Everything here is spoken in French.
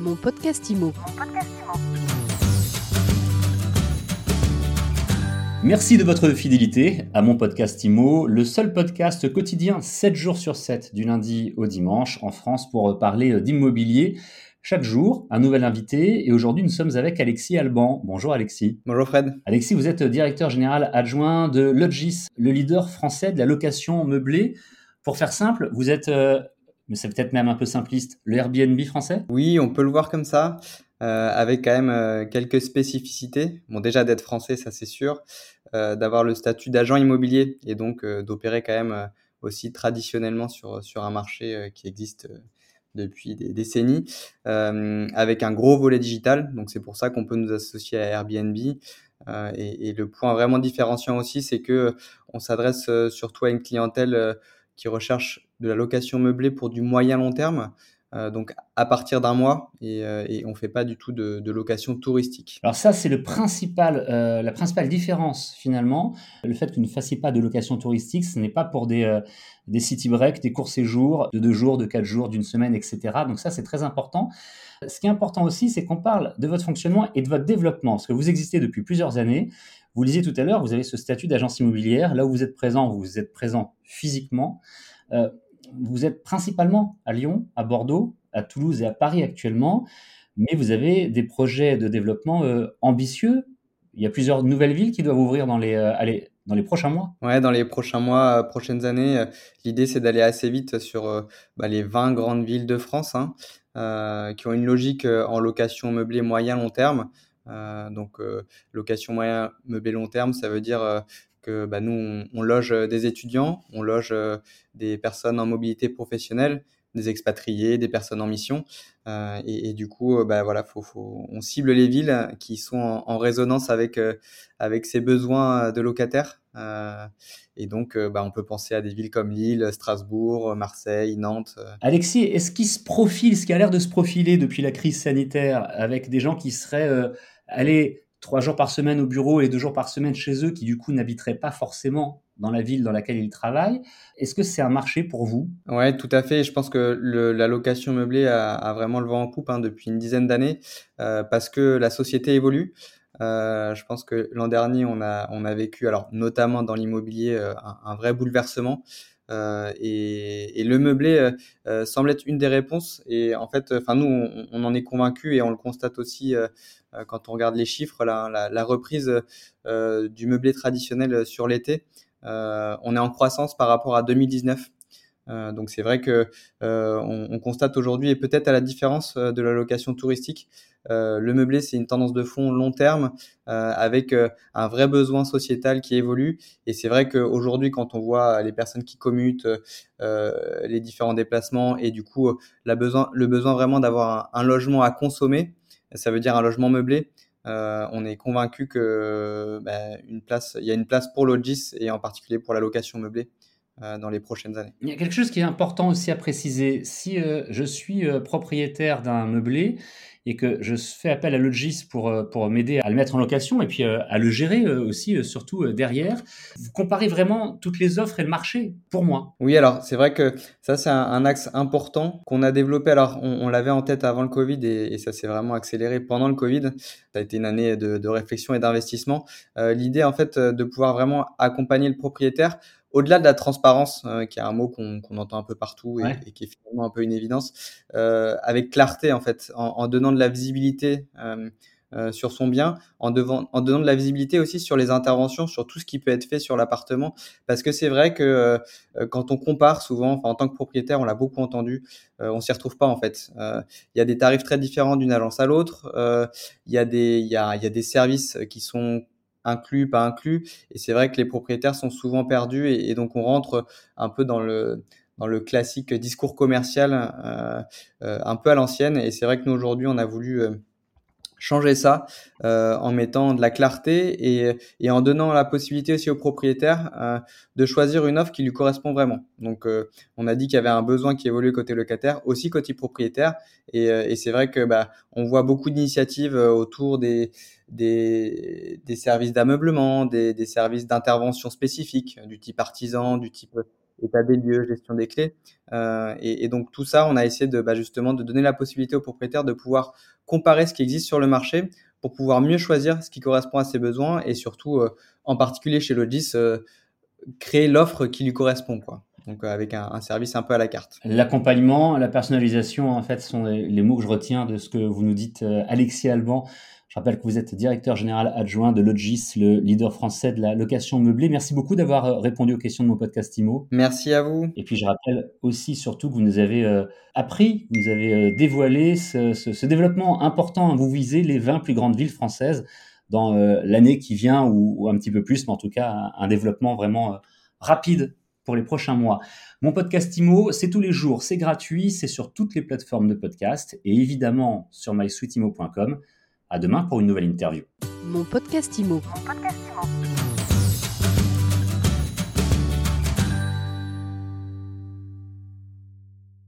Mon podcast IMO. Merci de votre fidélité à mon podcast IMO, le seul podcast quotidien 7 jours sur 7 du lundi au dimanche en France pour parler d'immobilier. Chaque jour, un nouvel invité et aujourd'hui nous sommes avec Alexis Alban. Bonjour Alexis. Bonjour Fred. Alexis, vous êtes directeur général adjoint de Logis, le leader français de la location meublée. Pour faire simple, vous êtes, euh, mais c'est peut-être même un peu simpliste, le Airbnb français? Oui, on peut le voir comme ça, euh, avec quand même euh, quelques spécificités. Bon, déjà d'être français, ça c'est sûr, d'avoir le statut d'agent immobilier et donc d'opérer quand même aussi traditionnellement sur, sur un marché qui existe depuis des décennies, euh, avec un gros volet digital. Donc c'est pour ça qu'on peut nous associer à Airbnb. Euh, et, et, le point vraiment différenciant aussi, c'est que on s'adresse euh, surtout à une clientèle euh, qui recherche de la location meublée pour du moyen long terme. Euh, donc à partir d'un mois et, euh, on fait pas du tout de, location touristique. Alors ça c'est le principal, euh, la principale différence finalement, le fait que vous ne fassiez pas de location touristique, ce n'est pas pour des, city breaks, des courts séjours de deux jours, de quatre jours, d'une semaine, etc. Donc ça c'est très important. Ce qui est important aussi, c'est qu'on parle de votre fonctionnement et de votre développement, parce que vous existez depuis plusieurs années. Vous le disiez tout à l'heure, vous avez ce statut d'agence immobilière. Là où vous êtes présent, vous êtes présent physiquement. Vous êtes principalement à Lyon, à Bordeaux, à Toulouse et à Paris actuellement, mais vous avez des projets de développement euh, ambitieux. Il y a plusieurs nouvelles villes qui doivent ouvrir dans les, euh, prochains mois. Ouais, dans les prochains mois, euh, prochaines années, l'idée c'est d'aller assez vite sur bah, les 20 grandes villes de France, hein, qui ont une logique en location meublée moyen long terme. donc location moyen meublé long terme, ça veut dire que bah, nous, on, loge des étudiants, on loge des personnes en mobilité professionnelle, des expatriés, des personnes en mission. Euh, et, du coup, bah, voilà, faut, faut, on cible les villes qui sont en, résonance avec, euh, avec ces besoins de locataires. Euh, et donc, bah, on peut penser à des villes comme Lille, Strasbourg, Marseille, Nantes. Alexis, est-ce qu'il se profile, ce qui a l'air de se profiler depuis la crise sanitaire, avec des gens qui seraient allés trois jours par semaine au bureau et deux jours par semaine chez eux, qui du coup n'habiteraient pas forcément dans la ville dans laquelle ils travaillent. Est-ce que c'est un marché pour vous? Ouais, tout à fait. Je pense que la location meublée a, vraiment le vent en poupe hein, depuis une dizaine d'années euh, parce que la société évolue. Euh, je pense que l'an dernier, on a, on a vécu, notamment dans l'immobilier, euh, un, vrai bouleversement. Euh, et, le meublé euh, euh, semble être une des réponses. Et en fait, enfin nous, on, en est convaincu et on le constate aussi quand on regarde les chiffres, la reprise du meublé traditionnel sur l'été. on est en croissance par rapport à 2019. Euh, donc c'est vrai que euh, on, on, constate aujourd'hui, et peut-être à la différence de la location touristique, euh, le meublé c'est une tendance de fond long terme avec un vrai besoin sociétal qui évolue. Et c'est vrai qu'aujourd'hui, quand on voit les personnes qui commutent, les différents déplacements et du coup la besoin, le besoin vraiment d'avoir un, logement à consommer, ça veut dire un logement meublé. Euh, on est convaincu que bah, une place, il y a une place pour Logis et en particulier pour la location meublée euh, dans les prochaines années. Il y a quelque chose qui est important aussi à préciser. Si euh, je suis euh, propriétaire d'un meublé et que je fais appel à Logis pour, pour m'aider à le mettre en location et puis à le gérer aussi, surtout derrière, vous comparez vraiment toutes les offres et le marché pour moi. Oui, alors c'est vrai que ça c'est un, un, axe important qu'on a développé. Alors on, on l'avait en tête avant le Covid et, et ça s'est vraiment accéléré pendant le Covid. Ça a été une année de, de réflexion et d'investissement. Euh, L'idée en fait de pouvoir vraiment accompagner le propriétaire au-delà de la transparence, euh, qui est un mot qu'on qu entend un peu partout et, ouais. et, qui est finalement un peu une évidence, euh, avec clarté en fait, en, en, donnant de la visibilité euh, euh sur son bien, en, devant, en, donnant de la visibilité aussi sur les interventions, sur tout ce qui peut être fait sur l'appartement, parce que c'est vrai que euh, quand on compare souvent, en tant que propriétaire, on l'a beaucoup entendu, euh, on s'y retrouve pas en fait. Il y a des tarifs très différents d'une agence à l'autre, il y a des il y a, y a des services qui sont inclus, pas inclus. Et c'est vrai que les propriétaires sont souvent perdus et, donc on rentre un peu dans le dans le classique discours commercial euh, euh, un peu à l'ancienne. Et c'est vrai que nous aujourd'hui on a voulu euh, changer ça euh, en mettant de la clarté et, et, en donnant la possibilité aussi aux propriétaires euh, de choisir une offre qui lui correspond vraiment. Donc, euh, on a dit qu'il y avait un besoin qui évoluait côté locataire, aussi côté propriétaire, et, et c'est vrai que bah, on voit beaucoup d'initiatives autour des, des, des services d'ameublement, des, des, services d'intervention spécifiques, du type artisan, du type état des lieux, gestion des clés. Et, et, donc tout ça, on a essayé de bah, justement de donner la possibilité aux propriétaires de pouvoir comparer ce qui existe sur le marché pour pouvoir mieux choisir ce qui correspond à ses besoins et surtout, en particulier chez Logis, créer l'offre qui lui correspond. Quoi donc euh, avec un, service un peu à la carte. L'accompagnement, la personnalisation, en fait, sont les, mots que je retiens de ce que vous nous dites, euh, Alexis Alban. Je rappelle que vous êtes directeur général adjoint de Logis, le leader français de la location meublée. Merci beaucoup d'avoir euh, répondu aux questions de mon podcast IMO. Merci à vous. Et puis je rappelle aussi surtout que vous nous avez appris, vous nous avez dévoilé ce, développement important. Vous visez les 20 plus grandes villes françaises dans l'année qui vient ou, un petit peu plus, mais en tout cas un, un développement vraiment rapide pour les prochains mois. Mon podcast IMO, c'est tous les jours, c'est gratuit, c'est sur toutes les plateformes de podcast et évidemment sur mysweetimo.com. À demain pour une nouvelle interview. Mon podcast IMO. Mon podcast IMO.